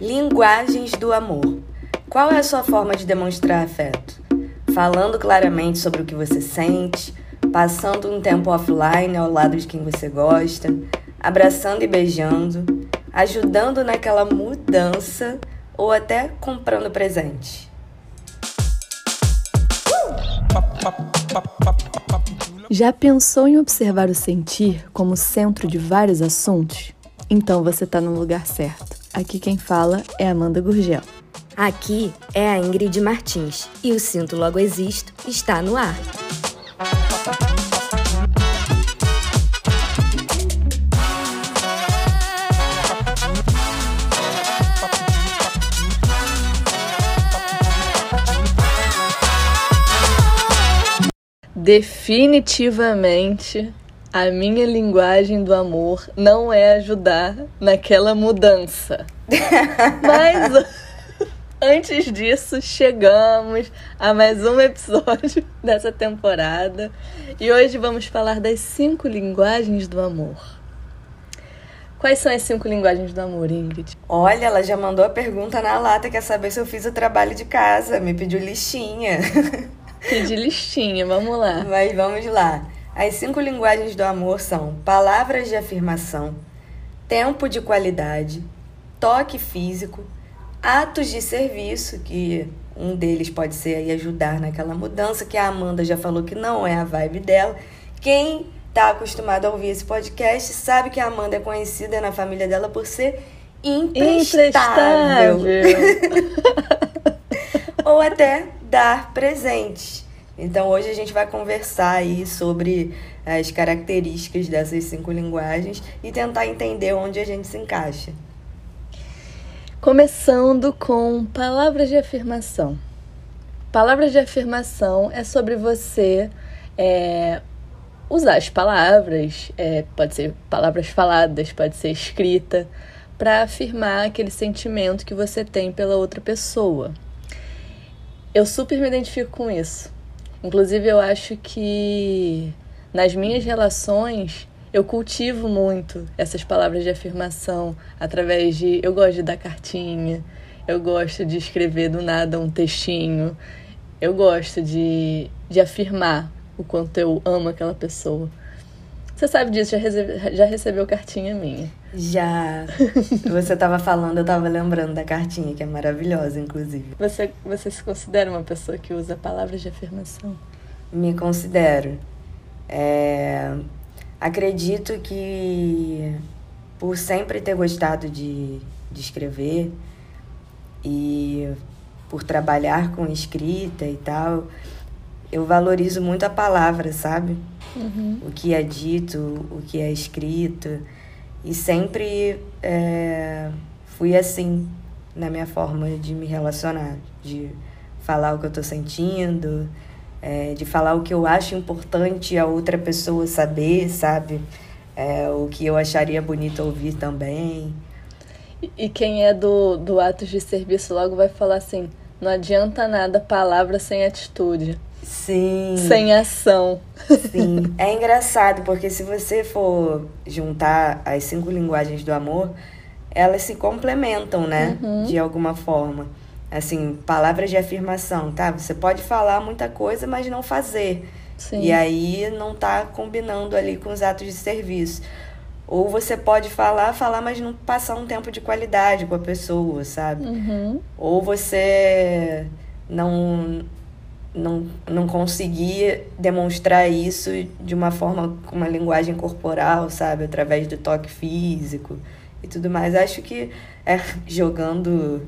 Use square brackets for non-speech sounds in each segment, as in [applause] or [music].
Linguagens do amor. Qual é a sua forma de demonstrar afeto? Falando claramente sobre o que você sente, passando um tempo offline ao lado de quem você gosta, abraçando e beijando, ajudando naquela mudança ou até comprando presente. Já pensou em observar o sentir como centro de vários assuntos? Então você está no lugar certo. Aqui quem fala é Amanda Gurgel. Aqui é a Ingrid Martins e o Sinto Logo Existo está no ar. Definitivamente a minha linguagem do amor não é ajudar naquela mudança. [laughs] Mas antes disso, chegamos a mais um episódio [laughs] dessa temporada e hoje vamos falar das cinco linguagens do amor. Quais são as cinco linguagens do amor, Ingrid? Olha, ela já mandou a pergunta na lata, quer saber se eu fiz o trabalho de casa, me pediu listinha. Pedi listinha, vamos lá. Mas vamos lá. As cinco linguagens do amor são palavras de afirmação, tempo de qualidade, toque físico, atos de serviço, que um deles pode ser aí ajudar naquela mudança, que a Amanda já falou que não é a vibe dela. Quem está acostumado a ouvir esse podcast sabe que a Amanda é conhecida na família dela por ser imprestável. Imprestável. [laughs] Ou até dar presentes. Então hoje a gente vai conversar aí sobre as características dessas cinco linguagens e tentar entender onde a gente se encaixa. Começando com palavras de afirmação. Palavras de afirmação é sobre você é, usar as palavras, é, pode ser palavras faladas, pode ser escrita, para afirmar aquele sentimento que você tem pela outra pessoa. Eu super me identifico com isso. Inclusive, eu acho que nas minhas relações eu cultivo muito essas palavras de afirmação através de. Eu gosto de dar cartinha, eu gosto de escrever do nada um textinho, eu gosto de, de afirmar o quanto eu amo aquela pessoa. Você sabe disso, já, recebe, já recebeu cartinha minha. Já. [laughs] Você estava falando, eu estava lembrando da cartinha, que é maravilhosa, inclusive. Você, você se considera uma pessoa que usa palavras de afirmação? Me considero. É... Acredito que por sempre ter gostado de, de escrever e por trabalhar com escrita e tal, eu valorizo muito a palavra, sabe? Uhum. O que é dito, o que é escrito. E sempre é, fui assim na minha forma de me relacionar, de falar o que eu tô sentindo, é, de falar o que eu acho importante a outra pessoa saber, sabe? É, o que eu acharia bonito ouvir também. E, quem é do, do atos de serviço logo vai falar assim: não adianta nada palavra sem atitude. Sim. Sem ação. Sim. É engraçado, porque se você for juntar as cinco linguagens do amor, elas se complementam, né? Uhum. De alguma forma. Assim, palavras de afirmação, tá? Você pode falar muita coisa, mas não fazer. Sim. E aí não tá combinando ali com os atos de serviço. Ou você pode falar, falar, mas não passar um tempo de qualidade com a pessoa, sabe? Uhum. Ou você não não, não conseguir demonstrar isso de uma forma com uma linguagem corporal, sabe? Através do toque físico e tudo mais. Acho que é jogando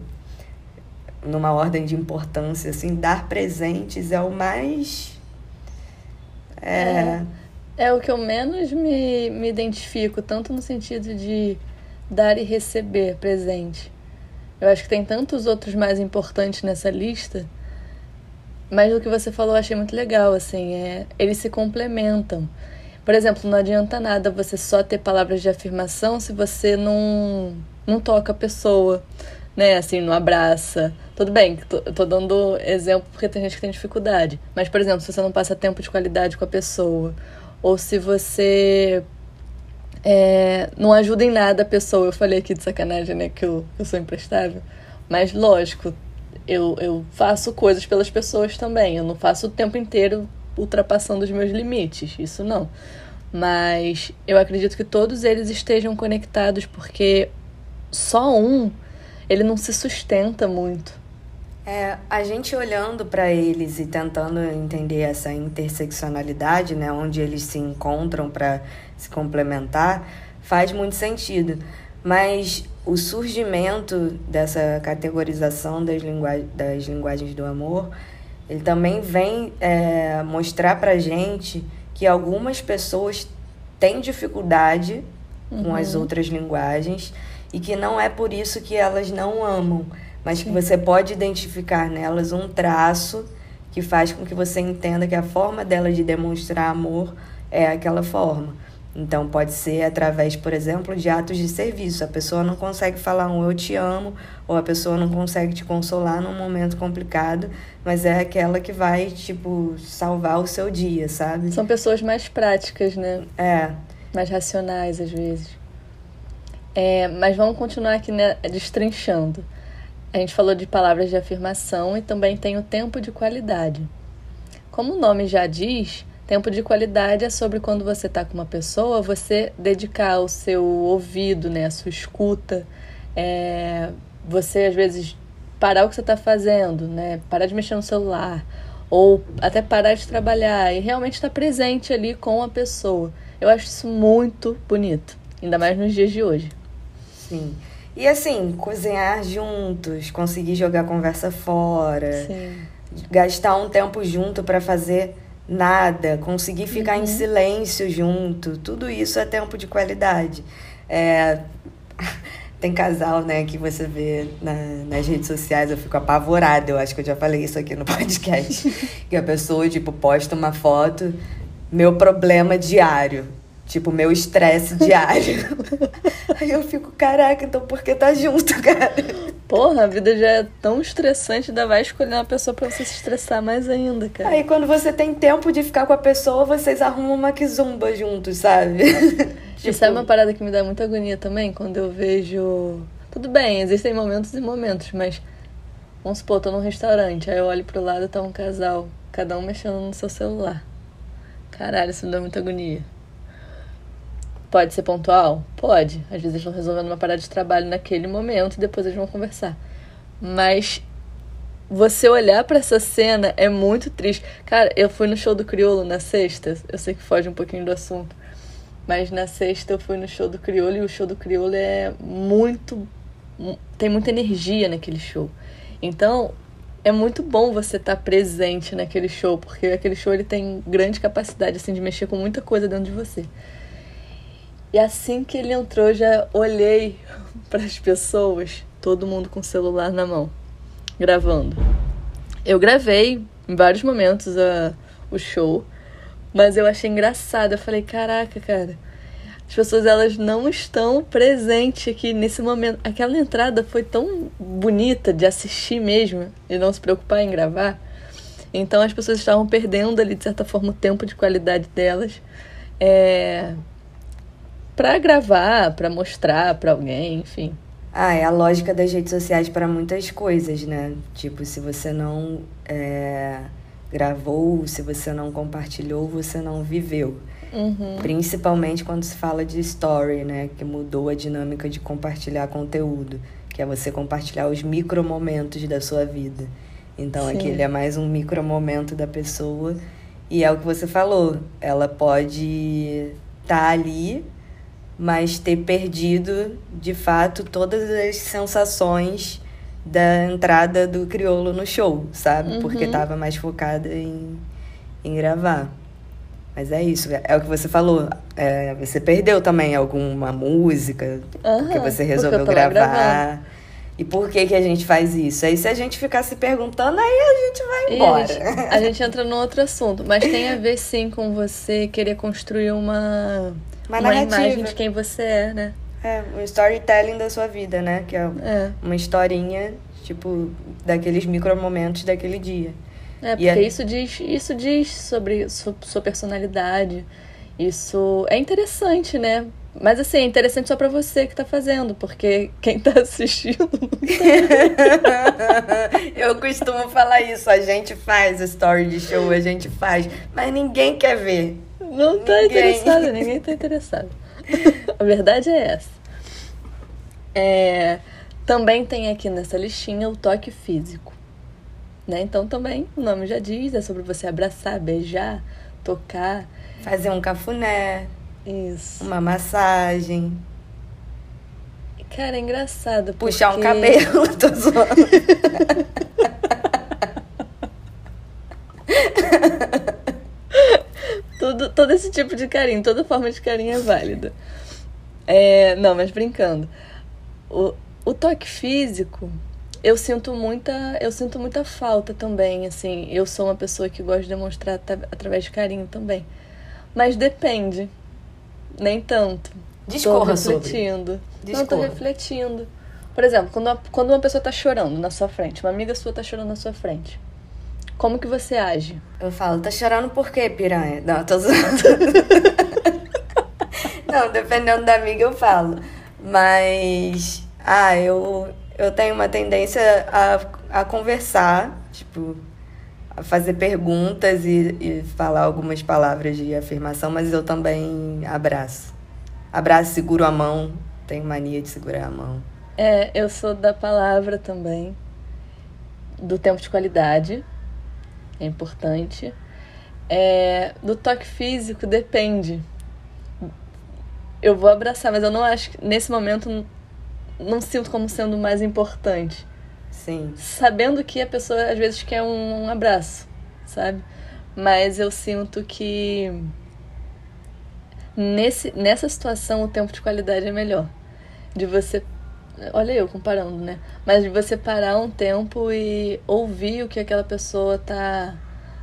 numa ordem de importância, assim, dar presentes é o mais. É. É, é o que eu menos me, me identifico, tanto no sentido de dar e receber presente. Eu acho que tem tantos outros mais importantes nessa lista. Mas o que você falou eu achei muito legal, assim, é, eles se complementam. Por exemplo, não adianta nada você só ter palavras de afirmação se você não, não toca a pessoa, né? Assim, não abraça. Tudo bem, tô, tô dando exemplo porque tem gente que tem dificuldade. Mas, por exemplo, se você não passa tempo de qualidade com a pessoa, ou se você é, não ajuda em nada a pessoa. Eu falei aqui de sacanagem, né, que eu, eu sou imprestável. Mas, lógico, eu, eu faço coisas pelas pessoas também. Eu não faço o tempo inteiro ultrapassando os meus limites. Isso não. Mas eu acredito que todos eles estejam conectados porque só um ele não se sustenta muito. É, a gente olhando para eles e tentando entender essa interseccionalidade, né, onde eles se encontram para se complementar, faz muito sentido. Mas o surgimento dessa categorização das, das linguagens do amor, ele também vem é, mostrar para gente que algumas pessoas têm dificuldade uhum. com as uhum. outras linguagens e que não é por isso que elas não amam, mas que você pode identificar nelas um traço que faz com que você entenda que a forma dela de demonstrar amor é aquela forma. Então, pode ser através, por exemplo, de atos de serviço. A pessoa não consegue falar um eu te amo, ou a pessoa não consegue te consolar num momento complicado, mas é aquela que vai, tipo, salvar o seu dia, sabe? São pessoas mais práticas, né? É. Mais racionais, às vezes. É, mas vamos continuar aqui né, destrinchando. A gente falou de palavras de afirmação e também tem o tempo de qualidade. Como o nome já diz, Tempo de qualidade é sobre quando você está com uma pessoa, você dedicar o seu ouvido, né, a sua escuta, é, você às vezes parar o que você está fazendo, né, parar de mexer no celular, ou até parar de trabalhar e realmente estar tá presente ali com a pessoa. Eu acho isso muito bonito, ainda mais nos dias de hoje. Sim. E assim, cozinhar juntos, conseguir jogar a conversa fora, Sim. gastar um tempo junto para fazer nada, conseguir ficar uhum. em silêncio junto, tudo isso é tempo de qualidade. É, [laughs] tem casal, né, que você vê na, nas redes sociais, eu fico apavorada, eu acho que eu já falei isso aqui no [laughs] podcast, que a pessoa, tipo, posta uma foto, meu problema diário, tipo, meu estresse diário. [laughs] Aí eu fico, caraca, então por que tá junto, cara? Porra, a vida já é tão estressante, ainda vai escolher uma pessoa pra você se estressar mais ainda, cara. Aí quando você tem tempo de ficar com a pessoa, vocês arrumam uma kizumba juntos, sabe? [laughs] tipo... E sabe uma parada que me dá muita agonia também? Quando eu vejo. Tudo bem, existem momentos e momentos, mas. Vamos supor, tô num restaurante, aí eu olho pro lado e tá um casal, cada um mexendo no seu celular. Caralho, isso me dá muita agonia. Pode ser pontual? Pode. Às vezes eles estão resolvendo uma parada de trabalho naquele momento e depois eles vão conversar. Mas você olhar para essa cena é muito triste. Cara, eu fui no show do Criolo na sexta. Eu sei que foge um pouquinho do assunto. Mas na sexta eu fui no show do Criolo e o show do Criolo é muito. tem muita energia naquele show. Então, é muito bom você estar tá presente naquele show, porque aquele show ele tem grande capacidade assim de mexer com muita coisa dentro de você. E assim que ele entrou, já olhei [laughs] para as pessoas, todo mundo com o celular na mão, gravando. Eu gravei em vários momentos a, o show, mas eu achei engraçado. Eu falei, caraca, cara, as pessoas elas não estão presentes aqui nesse momento. Aquela entrada foi tão bonita de assistir mesmo e não se preocupar em gravar. Então as pessoas estavam perdendo ali, de certa forma, o tempo de qualidade delas. É, para gravar, para mostrar para alguém, enfim. Ah, é a lógica das redes sociais para muitas coisas, né? Tipo, se você não é, gravou, se você não compartilhou, você não viveu. Uhum. Principalmente quando se fala de story, né? Que mudou a dinâmica de compartilhar conteúdo, que é você compartilhar os micro momentos da sua vida. Então, Sim. aquele é mais um micro momento da pessoa. E é o que você falou, ela pode estar tá ali mas ter perdido de fato todas as sensações da entrada do crioulo no show, sabe? Uhum. Porque tava mais focada em, em gravar. Mas é isso, é o que você falou. É, você perdeu também alguma música, uhum, porque você resolveu gravar. E por que, que a gente faz isso? Aí se a gente ficar se perguntando, aí a gente vai embora. A gente, [laughs] a gente entra num outro assunto. Mas tem a ver sim com você querer construir uma uma, uma imagem de quem você é, né? É, um storytelling da sua vida, né? Que é, é. uma historinha, tipo, daqueles micromomentos daquele dia. É, porque é... isso diz, isso diz sobre sua, sua personalidade. Isso é interessante, né? Mas assim, é interessante só pra você que tá fazendo, porque quem tá assistindo. [laughs] Eu costumo falar isso, a gente faz story de show, a gente faz, mas ninguém quer ver. Não tá Ninguém. interessado, ninguém tá interessado. A verdade é essa. É, também tem aqui nessa listinha o toque físico. Né? Então também, o nome já diz, é sobre você abraçar, beijar, tocar. Fazer um cafuné, Isso. uma massagem, Cara, é engraçado. puxar um porque- cabelo, [laughs] tô zoando. [laughs] Tudo, todo esse tipo de carinho, toda forma de carinho é válida. É, não, mas brincando. O, o toque físico, eu sinto muita, eu sinto muita falta também, assim. Eu sou uma pessoa que gosta de demonstrar através de carinho também. Mas depende. Nem tanto. Discorra tô sobre. refletindo. Não, tô Discorra. refletindo. Por exemplo, quando uma, quando uma pessoa tá chorando na sua frente, uma amiga sua tá chorando na sua frente. Como que você age? Eu falo, tá chorando por quê, piranha? Não, tô zoando. [laughs] Não, dependendo da amiga eu falo. Mas, ah, eu, eu tenho uma tendência a, a conversar, tipo, a fazer perguntas e, e falar algumas palavras de afirmação, mas eu também abraço. Abraço, seguro a mão. Tenho mania de segurar a mão. É, eu sou da palavra também, do tempo de qualidade, é importante. É, do toque físico depende. Eu vou abraçar, mas eu não acho que nesse momento não, sinto como sendo o mais importante. Sim. Sabendo que a pessoa às vezes quer um, um abraço, sabe? Mas eu sinto que nesse, nessa situação o tempo de qualidade é melhor. De você. Olha eu comparando, né? Mas de você parar um tempo e ouvir o que aquela pessoa tá,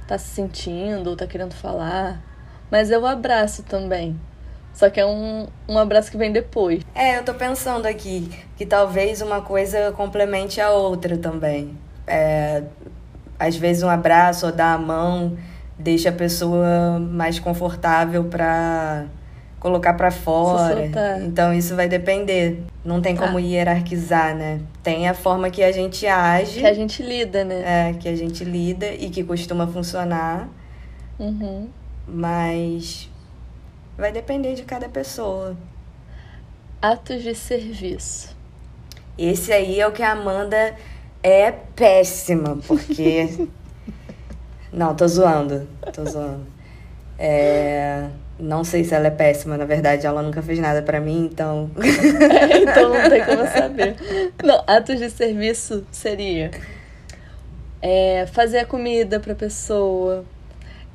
tá se sentindo ou tá querendo falar. Mas eu abraço também. Só que é um, um abraço que vem depois. É, eu tô pensando aqui que talvez uma coisa complemente a outra também. É, às vezes um abraço ou dar a mão deixa a pessoa mais confortável pra colocar pra fora. Então isso vai depender. Não tem como Ah. hierarquizar, né? Tem a forma que a gente age, Que a gente lida, né? é, que a gente lida e que costuma funcionar, Uhum. mas vai depender de cada pessoa. Atos de serviço. Esse aí é o que a Amanda é péssima, porque. [laughs] Não, tô zoando. Tô zoando. É, Não sei se ela é péssima, na verdade, ela nunca fez nada pra mim, então. É, [laughs] então não tem como saber. Não, atos de serviço seria é, fazer a comida pra pessoa,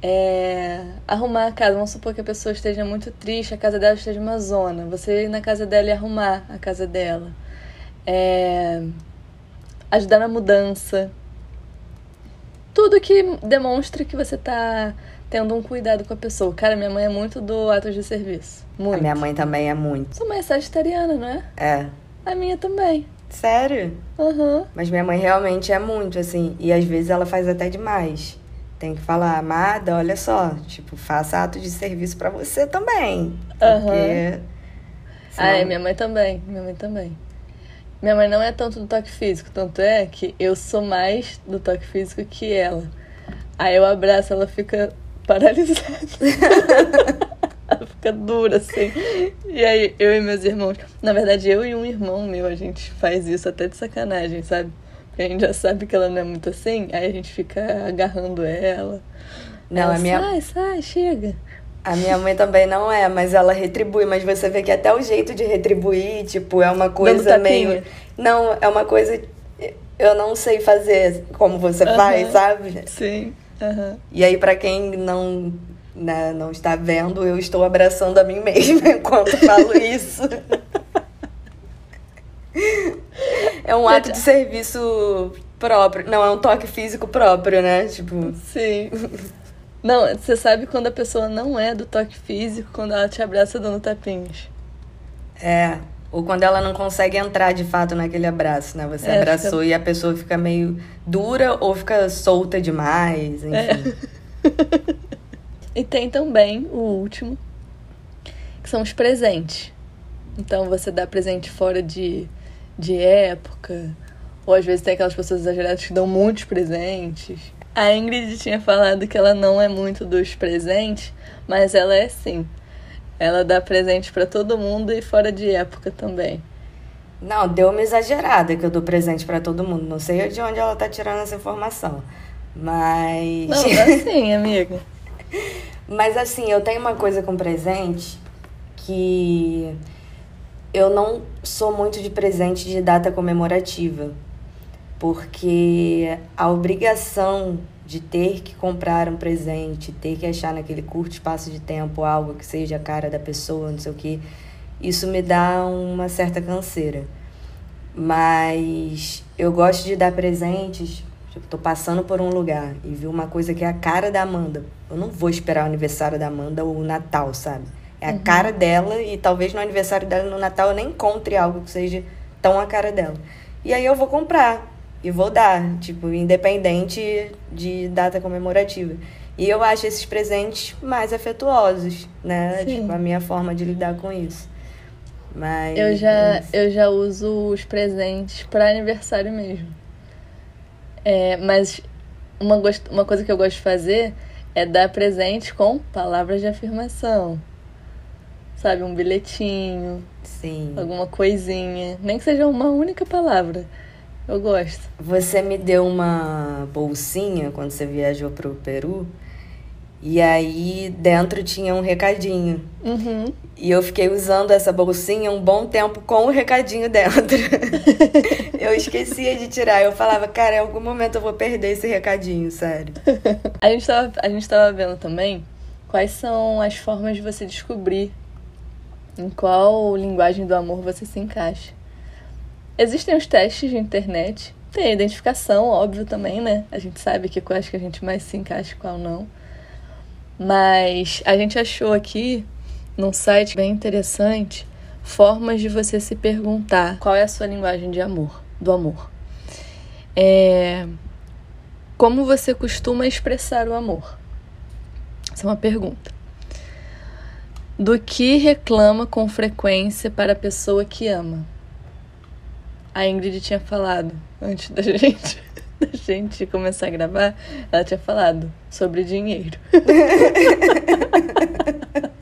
é, arrumar a casa. Vamos supor que a pessoa esteja muito triste, a casa dela esteja uma zona. Você ir na casa dela e arrumar a casa dela. É, ajudar na mudança. Tudo que demonstre que você tá tendo um cuidado com a pessoa. Cara, minha mãe é muito do atos de serviço. A Muito. minha mãe também é muito. Sua mãe é sagitariana, não é? É. A minha também. Sério? Aham. Mas minha mãe realmente é muito, assim. E às vezes ela faz até demais. Tem que falar, amada, olha só, tipo, faça ato de serviço pra você também. Porque. Aham. Ah, é, senão- minha mãe também. Minha mãe também. Minha mãe não é tanto do toque físico, tanto é que eu sou mais do toque físico que ela. Aí eu abraço, ela fica paralisada. ela [laughs] fica dura, assim. E aí eu e meus irmãos. Na verdade, eu e um irmão meu, a gente faz isso até de sacanagem, sabe? Porque a gente já sabe que ela não é muito assim, aí a gente fica agarrando ela. Não, ela, a minha, Sai, sai, chega. A minha mãe também não é, mas ela retribui. Mas você vê que até o jeito de retribuir, tipo, é uma coisa meio. Não, é uma coisa. Eu não sei fazer como você Aham. faz, sabe? Sim. Aham. E aí, pra quem não, né, não está vendo, eu estou abraçando a mim mesma [laughs] enquanto falo isso. É um ato de serviço próprio. Não, é um toque físico próprio, né? Tipo. Sim. Não, você sabe quando a pessoa não é do toque físico, quando ela te abraça dando tapinhas. É. Ou quando ela não consegue entrar de fato naquele abraço, né? Você É, abraçou e a pessoa fica meio dura ou fica solta demais, enfim. É. [laughs] E tem também o último, que são os presentes. Então você dá presente fora de, de época. Ou às vezes tem aquelas pessoas exageradas que dão muitos presentes. A Ingrid tinha falado que ela não é muito dos presentes, mas ela é sim. Ela dá presente para todo mundo e fora de época também. Não, deu uma exagerada que eu dou presente para todo mundo. Não sei de onde ela tá tirando essa informação. Mas. Não, [laughs] é sim, amiga. Mas assim, eu tenho uma coisa com presente que eu não sou muito de presente de data comemorativa. Porque a obrigação de ter que comprar um presente, ter que achar naquele curto espaço de tempo algo que seja a cara da pessoa, não sei o que, isso me dá uma certa canseira. Mas eu gosto de dar presentes. Tipo, tô passando por um lugar e vi uma coisa que é a cara da Amanda. Eu não vou esperar o aniversário da Amanda ou o Natal, sabe? É a uhum. cara dela e talvez no aniversário dela no Natal eu nem encontre algo que seja tão a cara dela. E aí eu vou comprar e vou dar, tipo, independente de data comemorativa. E eu acho esses presentes mais afetuosos, né? Sim. Tipo, a minha forma de lidar com isso. Mas. Eu já, eu já uso os presentes para aniversário mesmo. É, mas uma, uma coisa que eu gosto de fazer é dar presente com palavras de afirmação. Sabe, um bilhetinho. Sim. Alguma coisinha. Nem que seja uma única palavra. Eu gosto. Você me deu uma bolsinha quando você viajou pro Peru. E aí dentro tinha um recadinho. Uhum. E eu fiquei usando essa bolsinha um bom tempo com o recadinho dentro. [laughs] eu esquecia de tirar. Eu falava, cara, em algum momento eu vou perder esse recadinho, sério. [laughs] a, gente tava, a gente tava vendo também quais são as formas de você descobrir em qual linguagem do amor você se encaixa. Existem os testes de internet, tem a identificação, óbvio também, né? A gente sabe que quais que a gente mais se encaixa e qual não. Mas a gente achou aqui, num site bem interessante, formas de você se perguntar qual é a sua linguagem de amor, do amor. É... Como você costuma expressar o amor? Essa é uma pergunta. Do que reclama com frequência para a pessoa que ama? A Ingrid tinha falado antes da [laughs] gente da gente começar a gravar, ela tinha falado sobre dinheiro. [laughs]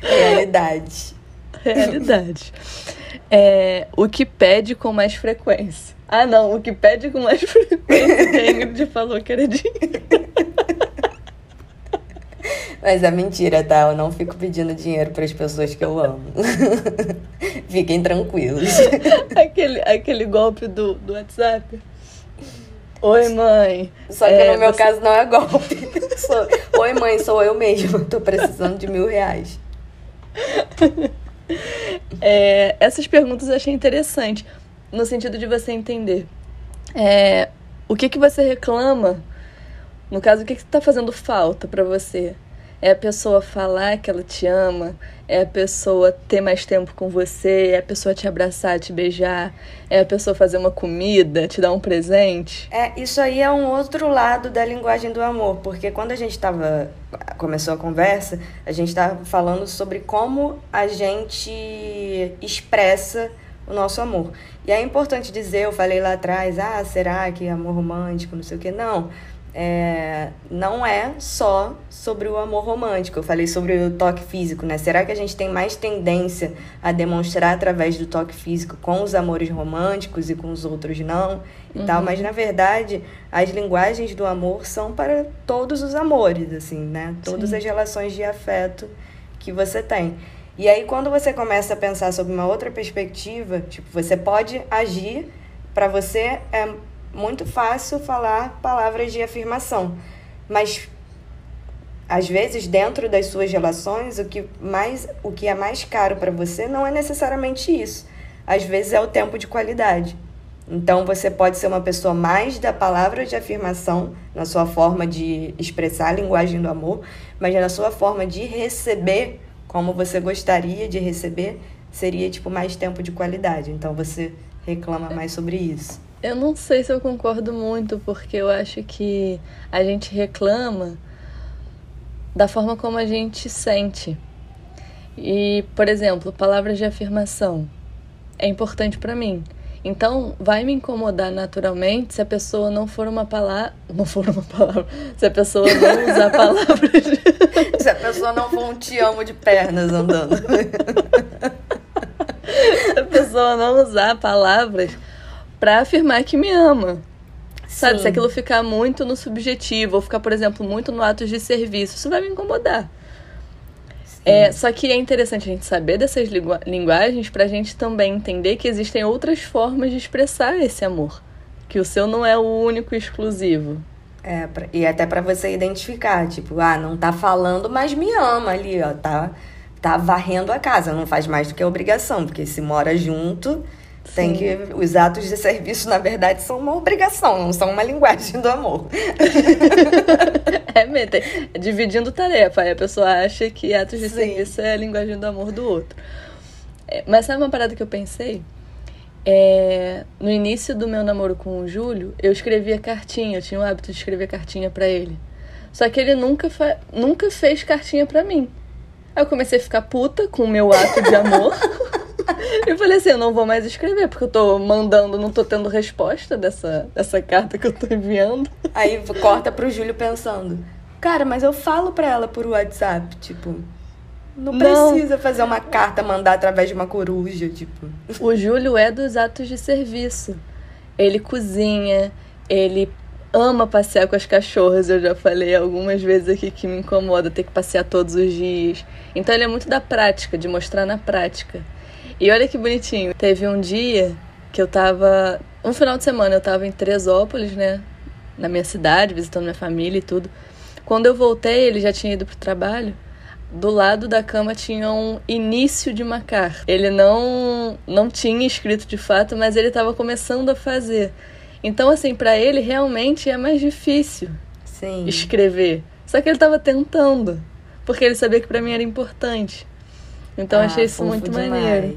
Realidade. Realidade. É, o que pede com mais frequência. Ah, não, o que pede com mais [laughs] frequência que a Ingrid falou que era dinheiro. [laughs] Mas é mentira, tá? Eu não fico pedindo dinheiro para as pessoas que eu amo. [laughs] Fiquem tranquilos. [laughs] aquele, aquele golpe do, do WhatsApp. Oi, mãe. Só que é, no meu você... caso não é golpe. Sou... Oi, mãe, sou eu mesma. Tô precisando de mil reais. É, essas perguntas eu achei interessante, no sentido de você entender é, o que, que você reclama, no caso, o que está fazendo falta para você. É a pessoa falar que ela te ama, é a pessoa ter mais tempo com você, é a pessoa te abraçar, te beijar, é a pessoa fazer uma comida, te dar um presente. É, isso aí é um outro lado da linguagem do amor, porque quando a gente tava começou a conversa, a gente estava falando sobre como a gente expressa o nosso amor. E é importante dizer, eu falei lá atrás, ah, será que amor romântico, não sei o quê? Não é, não é só sobre o amor romântico. Eu falei sobre o toque físico, né? Será que a gente tem mais tendência a demonstrar através do toque físico com os amores românticos e com os outros não? E uhum. tal, mas na verdade, as linguagens do amor são para todos os amores, assim, né? Todas Sim. as relações de afeto que você tem. E aí quando você começa a pensar sobre uma outra perspectiva, tipo, você pode agir para você é muito fácil falar palavras de afirmação, mas às vezes dentro das suas relações o que mais o que é mais caro para você não é necessariamente isso. Às vezes é o tempo de qualidade. Então você pode ser uma pessoa mais da palavra de afirmação na sua forma de expressar a linguagem do amor, mas na sua forma de receber como você gostaria de receber, seria tipo mais tempo de qualidade. Então você reclama mais sobre isso. Eu não sei se eu concordo muito, porque eu acho que a gente reclama da forma como a gente sente. E, por exemplo, palavras de afirmação é importante para mim. Então, vai me incomodar naturalmente se a pessoa não for uma palavra. Não for uma palavra. Se a pessoa não usar [laughs] palavras. se a pessoa não for um te amo de pernas andando. [laughs] se a pessoa não usar palavras para afirmar que me ama. Sabe, Sim. se aquilo ficar muito no subjetivo, ou ficar, por exemplo, muito no ato de serviço, isso vai me incomodar. É, só que é interessante a gente saber dessas lingu linguagens para a gente também entender que existem outras formas de expressar esse amor. Que o seu não é o único e exclusivo. É, e até para você identificar, tipo, ah, não tá falando, mas me ama ali, ó, tá, tá varrendo a casa, não faz mais do que obrigação, porque se mora junto, tem que. Os atos de serviço, na verdade, são uma obrigação, não são uma [laughs] linguagem do amor. [laughs] é mesmo, dividindo tarefa. Aí a pessoa acha que atos de Sim. serviço é a linguagem do amor do outro. É, mas sabe uma parada que eu pensei? É, no início do meu namoro com o Júlio, eu escrevia cartinha, eu tinha o hábito de escrever cartinha para ele. Só que ele nunca, nunca fez cartinha para mim. Aí eu comecei a ficar puta com o meu ato de amor. [laughs] [laughs] Eu falei assim, eu não vou mais escrever, porque eu tô mandando, não tô tendo resposta dessa, dessa carta que eu tô enviando. Aí corta pro Júlio pensando, cara, mas eu falo pra ela por WhatsApp, tipo. Não, não precisa fazer uma carta, mandar através de uma coruja, tipo. O Júlio é dos atos de serviço. Ele cozinha, ele ama passear com as cachorras. Eu já falei algumas vezes aqui que me incomoda ter que passear todos os dias. Então ele é muito da prática, de mostrar na prática. E olha que bonitinho. Teve um dia que eu tava. Um final de semana eu tava em Teresópolis, né? Na minha cidade, visitando minha família e tudo. Quando eu voltei, ele já tinha ido pro trabalho. Do lado da cama tinha um início de macar. Ele não não tinha escrito de fato, mas ele estava começando a fazer. Então, assim, para ele realmente é mais difícil Sim. escrever. Só que ele estava tentando, porque ele sabia que para mim era importante. Então ah, achei isso muito demais. maneiro.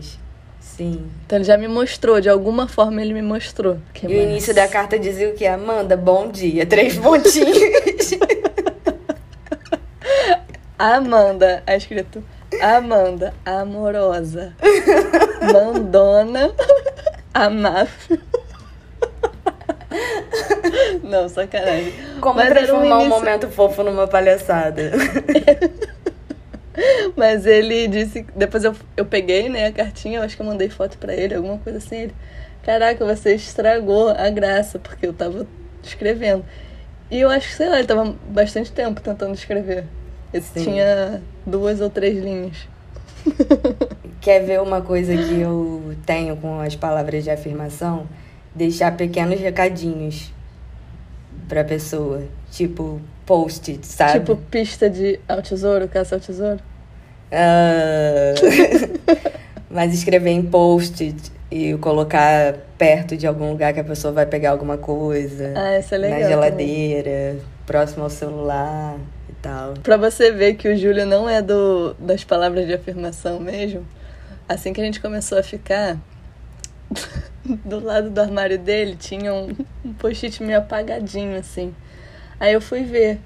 Sim. Então ele já me mostrou, de alguma forma ele me mostrou. Que e mais? o início da carta dizia o que? Amanda, bom dia. Três pontinhos. [laughs] Amanda, é escrito Amanda, amorosa. Mandona, [laughs] amável. Não, sacanagem. Como Mas transformar um, início... um momento fofo numa palhaçada. [laughs] [laughs] Mas ele disse. Depois eu, eu peguei, né, a cartinha, eu acho que eu mandei foto para ele, alguma coisa assim. Ele, caraca, você estragou a graça, porque eu tava escrevendo. E eu acho que, sei lá, ele tava bastante tempo tentando escrever. Ele tinha duas ou três linhas. [laughs] Quer ver uma coisa que eu tenho com as palavras de afirmação? Deixar pequenos recadinhos pra pessoa. Tipo, post-it, sabe? Tipo pista de ao tesouro, caça ao tesouro? Uh... Mas escrever em post-it e colocar perto de algum lugar que a pessoa vai pegar alguma coisa. Ah, isso é legal. Na geladeira, também. próximo ao celular e tal. Pra você ver que o Júlio não é do, das palavras de afirmação mesmo, assim que a gente começou a ficar, [laughs] do lado do armário dele tinha um, um post-it meio apagadinho, assim. Aí eu fui ver.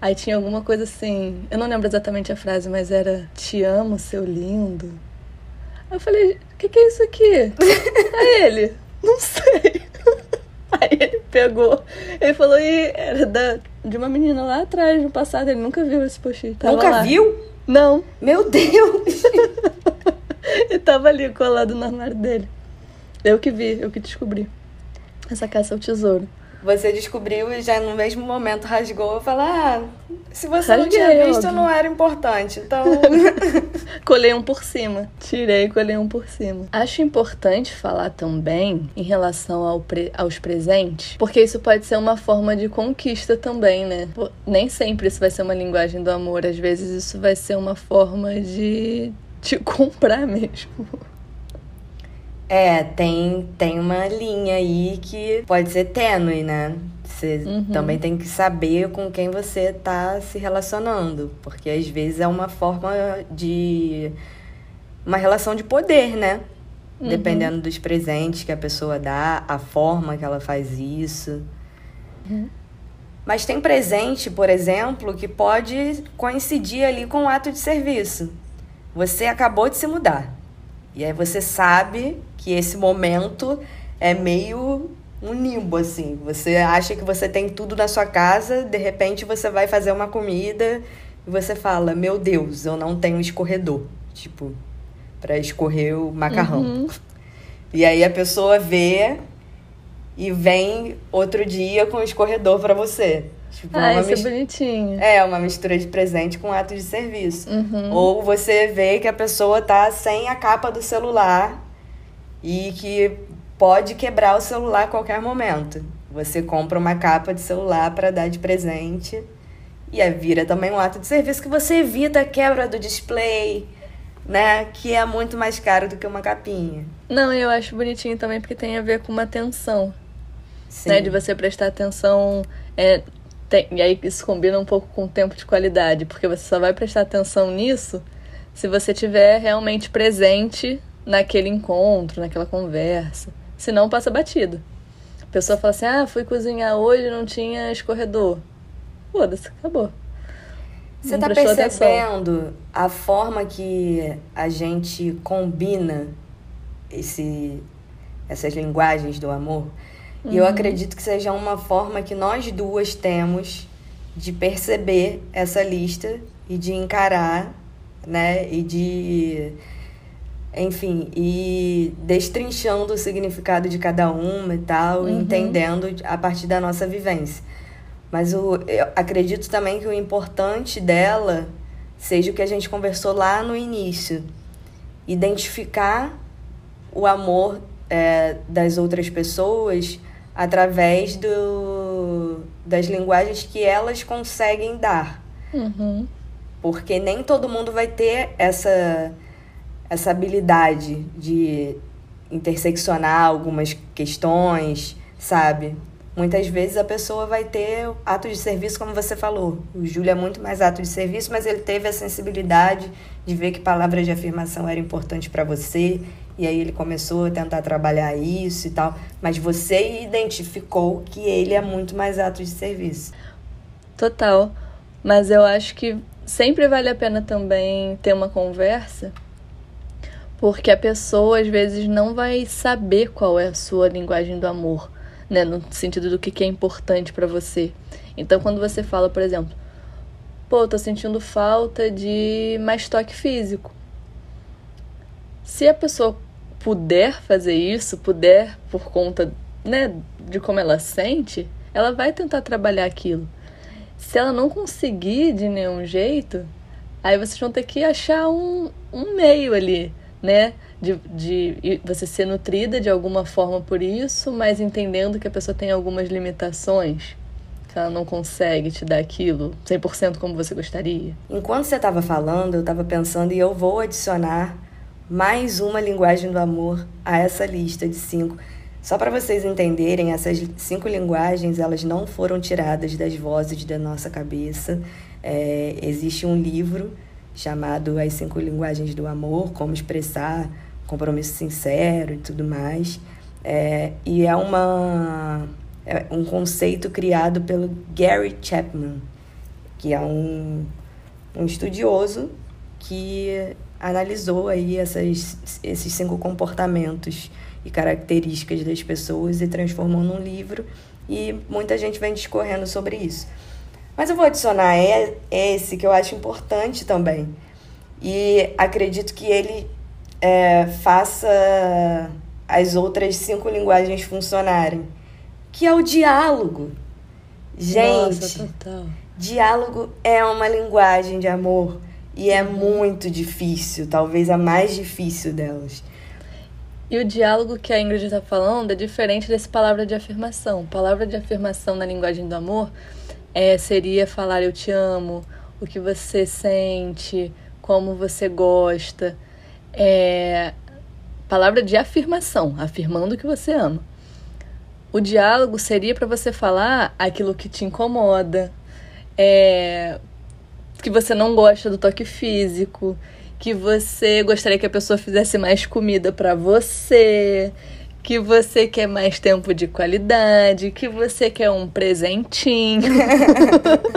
Aí tinha alguma coisa assim, eu não lembro exatamente a frase, mas era Te amo, seu lindo. Aí eu falei, o que, que é isso aqui? [laughs] Aí ele, não sei. [laughs] Aí ele pegou, ele falou, e era da, de uma menina lá atrás, no passado, ele nunca viu esse post-it. Nunca lá. viu? Não. Meu Deus! ele [laughs] tava ali colado no armário dele. Eu que vi, eu que descobri. Essa caça ao tesouro. Você descobriu e já no mesmo momento rasgou. Falei, ah, se você Rasguei, não tinha visto, óbvio. não era importante. Então. [laughs] colei um por cima. Tirei e colei um por cima. Acho importante falar também em relação ao pre... aos presentes, porque isso pode ser uma forma de conquista também, né? Nem sempre isso vai ser uma linguagem do amor. Às vezes isso vai ser uma forma de te [laughs] comprar mesmo. É, tem, tem uma linha aí que pode ser tênue, né? Você uhum. também tem que saber com quem você tá se relacionando, porque às vezes é uma forma de. uma relação de poder, né? Uhum. Dependendo dos presentes que a pessoa dá, a forma que ela faz isso. Uhum. Mas tem presente, por exemplo, que pode coincidir ali com o ato de serviço. Você acabou de se mudar. E aí você sabe que esse momento é meio um nimbo, assim. Você acha que você tem tudo na sua casa, de repente você vai fazer uma comida e você fala: Meu Deus, eu não tenho escorredor. Tipo, para escorrer o macarrão. Uhum. E aí a pessoa vê e vem outro dia com o escorredor para você. Tipo, ah, isso mist... é bonitinho. É, uma mistura de presente com ato de serviço. Uhum. Ou você vê que a pessoa tá sem a capa do celular e que pode quebrar o celular a qualquer momento. Você compra uma capa de celular para dar de presente e aí vira também um ato de serviço que você evita a quebra do display, né? Que é muito mais caro do que uma capinha. Não, eu acho bonitinho também porque tem a ver com uma atenção. Sim. Né? De você prestar atenção. É, tem, e aí isso combina um pouco com o tempo de qualidade, porque você só vai prestar atenção nisso se você tiver realmente presente naquele encontro, naquela conversa. Senão passa batido. A pessoa fala assim: ah, fui cozinhar hoje não tinha escorredor. Foda-se, acabou. Você está percebendo a forma que a gente combina esse, essas linguagens do amor? Uhum. E eu acredito que seja uma forma que nós duas temos de perceber essa lista e de encarar, né? E de enfim, e destrinchando o significado de cada uma e tal, uhum. entendendo a partir da nossa vivência. Mas o, eu acredito também que o importante dela seja o que a gente conversou lá no início: identificar o amor é, das outras pessoas através do, das linguagens que elas conseguem dar. Uhum. Porque nem todo mundo vai ter essa essa habilidade de interseccionar algumas questões, sabe? Muitas vezes a pessoa vai ter ato de serviço, como você falou. O Júlio é muito mais ato de serviço, mas ele teve a sensibilidade de ver que palavras de afirmação eram importantes para você. E aí ele começou a tentar trabalhar isso e tal. Mas você identificou que ele é muito mais ato de serviço. Total. Mas eu acho que sempre vale a pena também ter uma conversa porque a pessoa às vezes não vai saber qual é a sua linguagem do amor, né, no sentido do que é importante para você. Então, quando você fala, por exemplo, pô, tô sentindo falta de mais toque físico. Se a pessoa puder fazer isso, puder por conta, né, de como ela sente, ela vai tentar trabalhar aquilo. Se ela não conseguir de nenhum jeito, aí vocês vão ter que achar um, um meio ali né? De, de você ser nutrida de alguma forma por isso, mas entendendo que a pessoa tem algumas limitações, que ela não consegue te dar aquilo 100% como você gostaria. Enquanto você estava falando, eu estava pensando e eu vou adicionar mais uma linguagem do amor a essa lista de cinco. Só para vocês entenderem, essas cinco linguagens elas não foram tiradas das vozes da nossa cabeça. É, existe um livro chamado As Cinco Linguagens do Amor, como expressar compromisso sincero e tudo mais. É, e é, uma, é um conceito criado pelo Gary Chapman, que é um, um estudioso que analisou aí essas, esses cinco comportamentos e características das pessoas e transformou num livro e muita gente vem discorrendo sobre isso. Mas eu vou adicionar esse que eu acho importante também. E acredito que ele é, faça as outras cinco linguagens funcionarem. Que é o diálogo. Gente, Nossa, diálogo é uma linguagem de amor. E é muito difícil, talvez a mais difícil delas. E o diálogo que a Ingrid está falando é diferente desse palavra de afirmação. Palavra de afirmação na linguagem do amor é, seria falar eu te amo, o que você sente, como você gosta. É, palavra de afirmação, afirmando que você ama. O diálogo seria para você falar aquilo que te incomoda, é, que você não gosta do toque físico, que você gostaria que a pessoa fizesse mais comida para você, que você quer mais tempo de qualidade, que você quer um presentinho.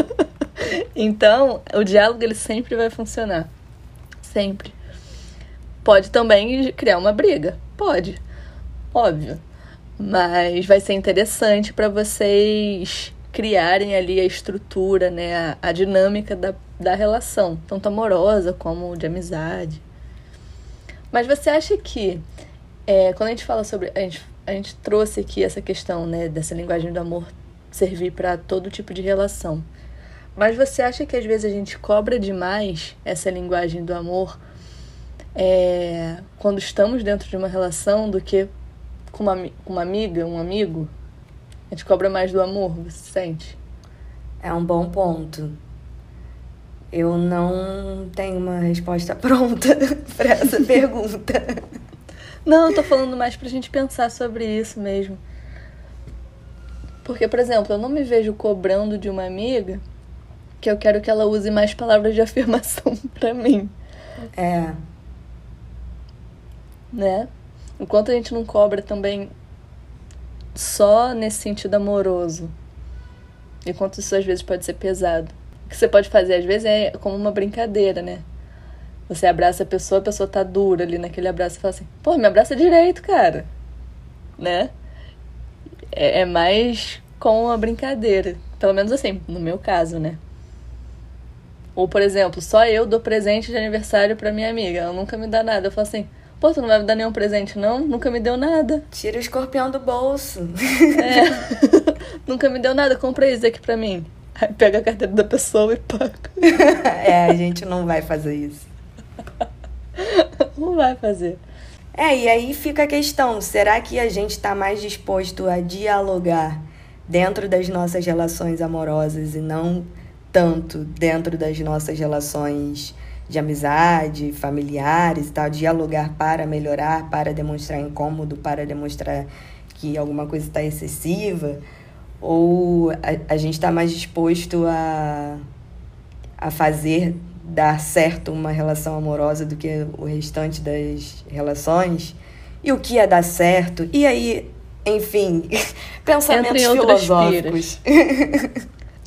[laughs] então, o diálogo ele sempre vai funcionar. Sempre. Pode também criar uma briga. Pode. Óbvio. Mas vai ser interessante para vocês criarem ali a estrutura, né, a, a dinâmica da, da relação, tanto amorosa como de amizade. Mas você acha que é, quando a gente fala sobre. A gente, a gente trouxe aqui essa questão né, dessa linguagem do amor servir para todo tipo de relação. Mas você acha que às vezes a gente cobra demais essa linguagem do amor é, quando estamos dentro de uma relação do que com uma, com uma amiga, um amigo? A gente cobra mais do amor, você sente? É um bom ponto. Eu não tenho uma resposta [laughs] pronta para essa [laughs] pergunta. Não, eu tô falando mais pra gente pensar sobre isso mesmo. Porque, por exemplo, eu não me vejo cobrando de uma amiga que eu quero que ela use mais palavras de [laughs] afirmação para mim. É. Né? Enquanto a gente não cobra também só nesse sentido amoroso. Enquanto isso às vezes pode ser pesado. O que você pode fazer às vezes é como uma brincadeira, né? Você abraça a pessoa, a pessoa tá dura ali naquele abraço e fala assim: pô, me abraça direito, cara. Né? É, é mais com uma brincadeira. Pelo menos assim, no meu caso, né? Ou, por exemplo, só eu dou presente de aniversário pra minha amiga. Ela nunca me dá nada. Eu falo assim: pô, tu não vai me dar nenhum presente, não? Nunca me deu nada. Tira o escorpião do bolso. É. [laughs] nunca me deu nada. Compra isso aqui pra mim. Aí pega a carteira da pessoa e paga. [laughs] é, a gente não vai fazer isso. Não vai fazer. É, e aí fica a questão: será que a gente está mais disposto a dialogar dentro das nossas relações amorosas e não tanto dentro das nossas relações de amizade, familiares e tal? Dialogar para melhorar, para demonstrar incômodo, para demonstrar que alguma coisa está excessiva? Ou a, a gente está mais disposto a, a fazer dar certo uma relação amorosa do que o restante das relações e o que ia dar certo. E aí, enfim, [laughs] pensamentos filosóficos.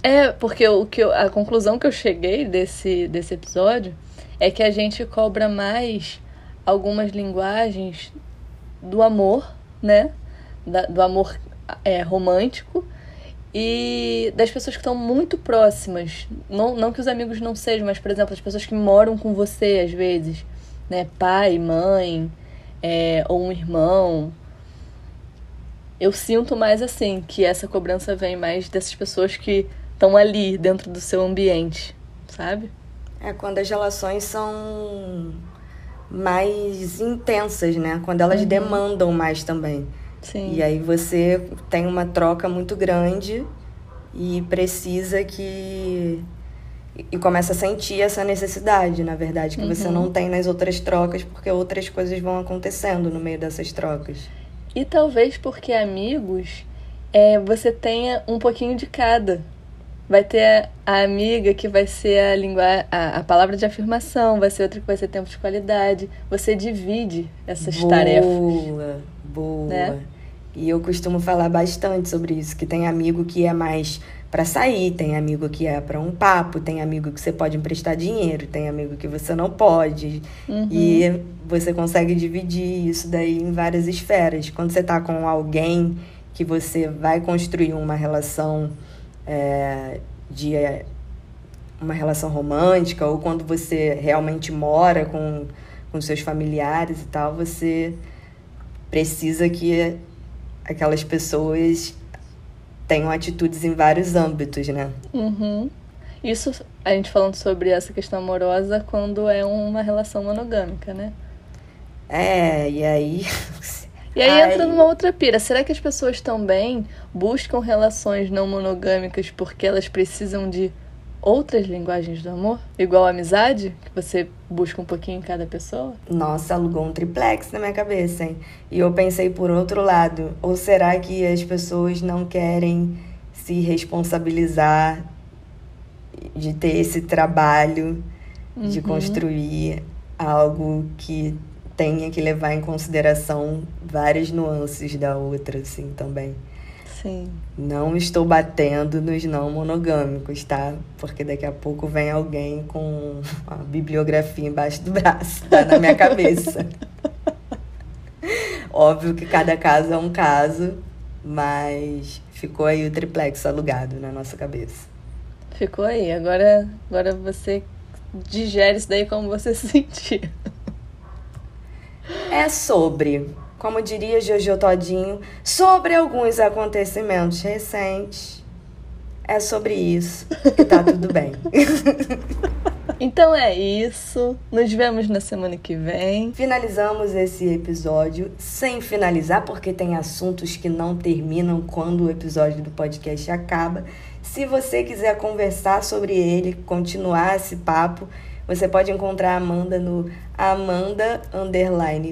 é, porque o que eu, a conclusão que eu cheguei desse, desse episódio é que a gente cobra mais algumas linguagens do amor, né? Da, do amor é, romântico e das pessoas que estão muito próximas. Não, não que os amigos não sejam, mas, por exemplo, as pessoas que moram com você às vezes, né? Pai, mãe, é, ou um irmão. Eu sinto mais assim, que essa cobrança vem mais dessas pessoas que estão ali dentro do seu ambiente, sabe? É quando as relações são mais intensas, né? Quando elas uhum. demandam mais também. Sim. E aí você tem uma troca muito grande e precisa que. E começa a sentir essa necessidade, na verdade, que uhum. você não tem nas outras trocas, porque outras coisas vão acontecendo no meio dessas trocas. E talvez porque amigos, é, você tenha um pouquinho de cada. Vai ter a amiga que vai ser a, língua, a, a palavra de afirmação, vai ser outra que vai ser tempo de qualidade. Você divide essas boa, tarefas. Boa, boa. Né? E eu costumo falar bastante sobre isso, que tem amigo que é mais para sair, tem amigo que é para um papo, tem amigo que você pode emprestar dinheiro, tem amigo que você não pode. Uhum. E você consegue dividir isso daí em várias esferas. Quando você está com alguém que você vai construir uma relação é, de uma relação romântica, ou quando você realmente mora com, com seus familiares e tal, você precisa que aquelas pessoas tenham atitudes em vários âmbitos, né? Uhum. Isso a gente falando sobre essa questão amorosa quando é uma relação monogâmica, né? É, e aí. [laughs] E aí Ai. entra numa outra pira. Será que as pessoas também buscam relações não monogâmicas porque elas precisam de outras linguagens do amor? Igual a amizade, que você busca um pouquinho em cada pessoa? Nossa, alugou um triplex na minha cabeça, hein? E eu pensei por outro lado, ou será que as pessoas não querem se responsabilizar de ter esse trabalho uhum. de construir algo que tenha que levar em consideração várias nuances da outra, assim, também. Sim. Não estou batendo nos não monogâmicos, tá? Porque daqui a pouco vem alguém com a bibliografia embaixo do braço, tá na minha cabeça. [laughs] Óbvio que cada caso é um caso, mas ficou aí o triplex alugado na nossa cabeça. Ficou aí. Agora, agora você digere isso daí como você se [laughs] sentir. É sobre como diria Jojo Todinho, sobre alguns acontecimentos recentes. É sobre isso e tá tudo bem. [laughs] Então é isso. Nos vemos na semana que vem. Finalizamos esse episódio sem finalizar, porque tem assuntos que não terminam quando o episódio do podcast acaba. Se você quiser conversar sobre ele, continuar esse papo, você pode encontrar a Amanda no Amanda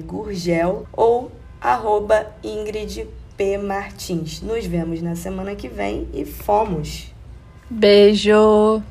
Gurgel ou arroba Ingrid P. Martins. Nos vemos na semana que vem e fomos! Beijo!